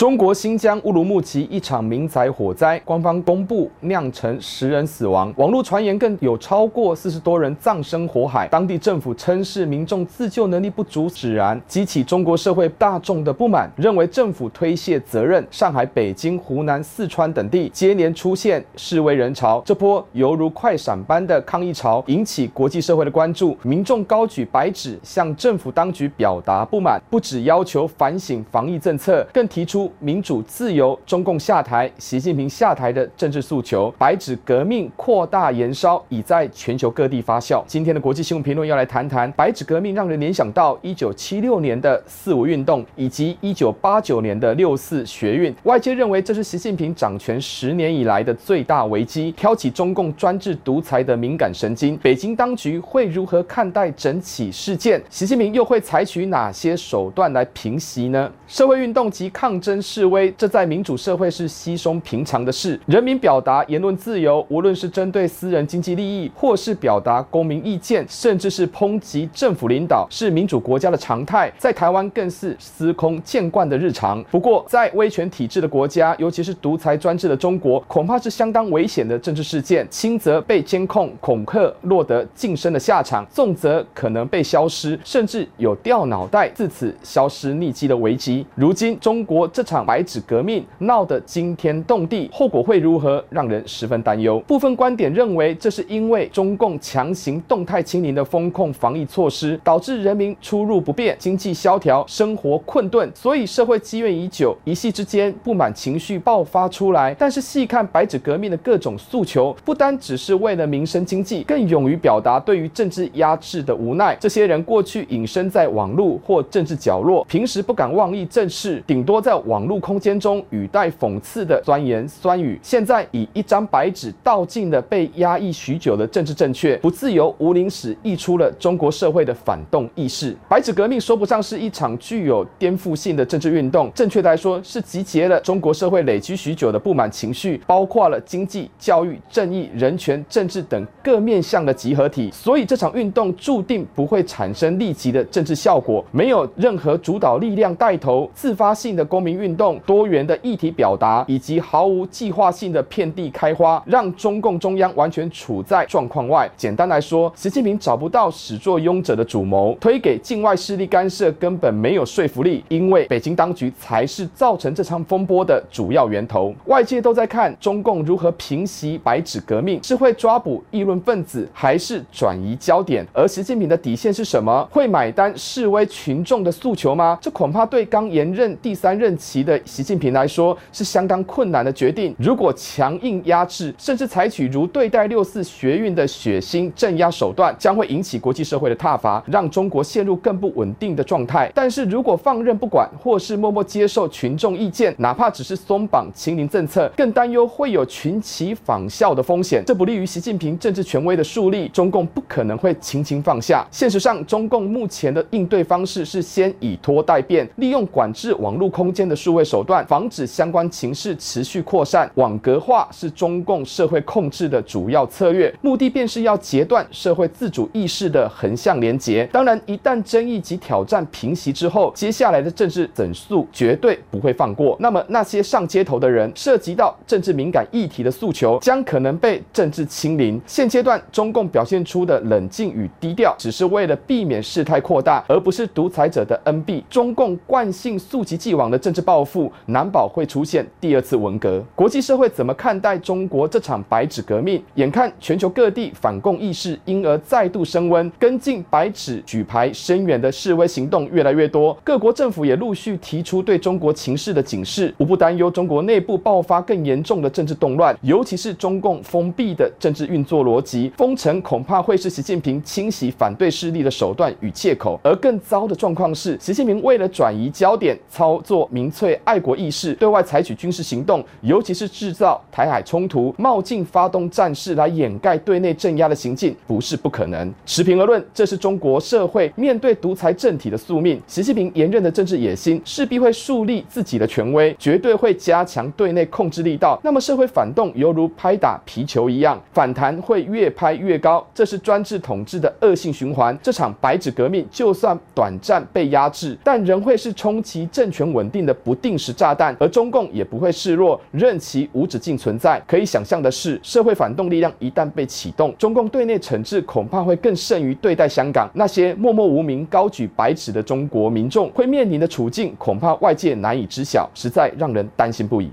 中国新疆乌鲁木齐一场民宅火灾，官方公布酿成十人死亡，网络传言更有超过四十多人葬身火海。当地政府称是民众自救能力不足使然，激起中国社会大众的不满，认为政府推卸责任。上海、北京、湖南、四川等地接连出现示威人潮，这波犹如快闪般的抗议潮引起国际社会的关注，民众高举白纸向政府当局表达不满，不只要求反省防疫政策，更提出。民主自由，中共下台，习近平下台的政治诉求，白纸革命扩大延烧，已在全球各地发酵。今天的国际新闻评论要来谈谈白纸革命，让人联想到一九七六年的四五运动，以及一九八九年的六四学运。外界认为这是习近平掌权十年以来的最大危机，挑起中共专制独裁的敏感神经。北京当局会如何看待整起事件？习近平又会采取哪些手段来平息呢？社会运动及抗争示威，这在民主社会是稀松平常的事。人民表达言论自由，无论是针对私人经济利益，或是表达公民意见，甚至是抨击政府领导，是民主国家的常态。在台湾更是司空见惯的日常。不过，在威权体制的国家，尤其是独裁专制的中国，恐怕是相当危险的政治事件。轻则被监控、恐吓，落得噤声的下场；重则可能被消失，甚至有掉脑袋、自此消失匿迹的危机。如今，中国这 场白纸革命闹得惊天动地，后果会如何，让人十分担忧。部分观点认为，这是因为中共强行动态清零的风控防疫措施，导致人民出入不便、经济萧条、生活困顿，所以社会积怨已久，一夕之间不满情绪爆发出来。但是细看白纸革命的各种诉求，不单只是为了民生经济，更勇于表达对于政治压制的无奈。这些人过去隐身在网络或政治角落，平时不敢妄议政事，顶多在网网络空间中语带讽刺的酸言酸语，现在以一张白纸道尽了被压抑许久的政治正确，不自由无宁史溢出了中国社会的反动意识。白纸革命说不上是一场具有颠覆性的政治运动，正确来说是集结了中国社会累积许久的不满情绪，包括了经济、教育、正义、人权、政治等各面向的集合体。所以这场运动注定不会产生立即的政治效果，没有任何主导力量带头，自发性的公民运动、多元的议题表达以及毫无计划性的遍地开花，让中共中央完全处在状况外。简单来说，习近平找不到始作俑者的主谋，推给境外势力干涉根本没有说服力，因为北京当局才是造成这场风波的主要源头。外界都在看中共如何平息白纸革命，是会抓捕议论分子，还是转移焦点？而习近平的底线是什么？会买单示威群众的诉求吗？这恐怕对刚延任第三任期的习近平来说是相当困难的决定。如果强硬压制，甚至采取如对待六四学运的血腥镇压手段，将会引起国际社会的挞伐，让中国陷入更不稳定的状态。但是如果放任不管，或是默默接受群众意见，哪怕只是松绑清零政策，更担忧会有群起仿效的风险，这不利于习近平政治权威的树立。中共不可能会轻轻放下。现实上，中共目前的应对方式是先以拖待变，利用管制网络空间的数位手段，防止相关情势持续扩散。网格化是中共社会控制的主要策略，目的便是要截断社会自主意识的横向连结。当然，一旦争议及挑战平息之后，接下来的政治整肃绝对不会放过。那么，那些上街头的人涉及到政治敏感议题的诉求，将可能被政治清零。现阶段，中共表现出的冷静与低调，只是为了避免事态扩大，而不是独裁者的恩庇。中共惯性溯及既往的政治报复，难保会出现第二次文革。国际社会怎么看待中国这场白纸革命？眼看全球各地反共意识因而再度升温，跟进白纸举牌声援的示威行动越来越多，各国政府也陆续提出对中国情势的警示，无不担忧中国内部爆发更严重的政治动乱，尤其是中共封闭的政治运作逻辑，封城恐怕会是习近平清洗反对势力的手段与借口。而更糟的状况是，习近平为了转移焦点，操作民粹爱国意识，对外采取军事行动，尤其是制造台海冲突、冒进发动战事来掩盖对内镇压的行径，不是不可能。持平而论，这是中国社会面对独裁政体的宿命。习近平严任的政治野心，势必会树立自己的权威，绝对会加强对内控制力道。那么社会反动犹如拍打皮球一样，反弹会越拍越高，这是专制统治的恶性循环。这场白纸革命就算短暂被压制，但仍会是冲击政权稳定的不定时炸弹，而中共也不会示弱，任其无止境存在。可以想象的是，社会反动力量一旦被启动，中共对内惩治恐怕会更甚于对待香港那些默默无名、高举白纸的中国民众会面临的处境，恐怕外界难以知晓，实在让人担心不已。